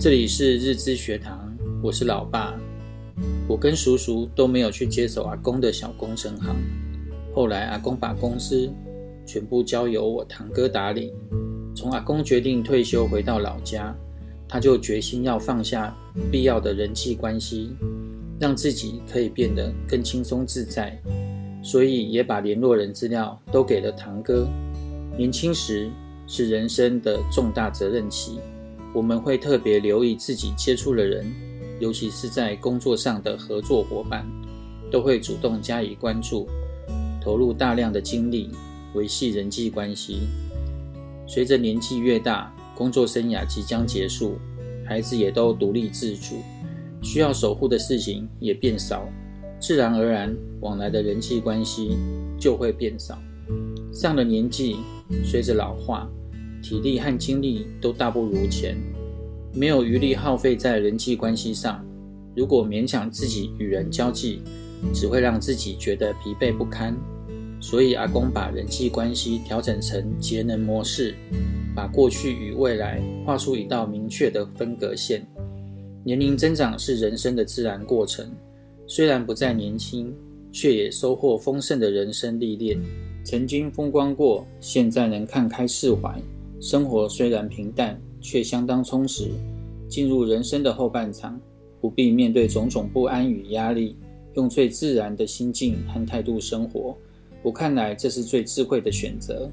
这里是日资学堂，我是老爸。我跟叔叔都没有去接手阿公的小工程行。后来阿公把公司全部交由我堂哥打理。从阿公决定退休回到老家，他就决心要放下必要的人际关系，让自己可以变得更轻松自在。所以也把联络人资料都给了堂哥。年轻时是人生的重大责任期，我们会特别留意自己接触的人。尤其是在工作上的合作伙伴，都会主动加以关注，投入大量的精力维系人际关系。随着年纪越大，工作生涯即将结束，孩子也都独立自主，需要守护的事情也变少，自然而然往来的人际关系就会变少。上了年纪，随着老化，体力和精力都大不如前。没有余力耗费在人际关系上，如果勉强自己与人交际，只会让自己觉得疲惫不堪。所以阿公把人际关系调整成节能模式，把过去与未来画出一道明确的分隔线。年龄增长是人生的自然过程，虽然不再年轻，却也收获丰盛的人生历练。曾经风光过，现在能看开释怀。生活虽然平淡。却相当充实。进入人生的后半场，不必面对种种不安与压力，用最自然的心境和态度生活。我看来，这是最智慧的选择。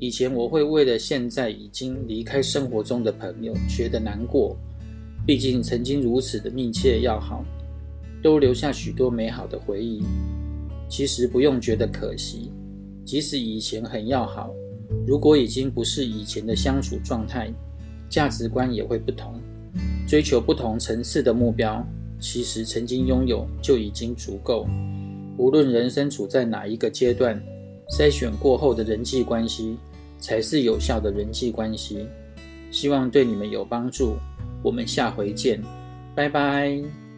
以前我会为了现在已经离开生活中的朋友觉得难过，毕竟曾经如此的密切要好，都留下许多美好的回忆。其实不用觉得可惜，即使以前很要好，如果已经不是以前的相处状态。价值观也会不同，追求不同层次的目标，其实曾经拥有就已经足够。无论人生处在哪一个阶段，筛选过后的人际关系才是有效的人际关系。希望对你们有帮助。我们下回见，拜拜。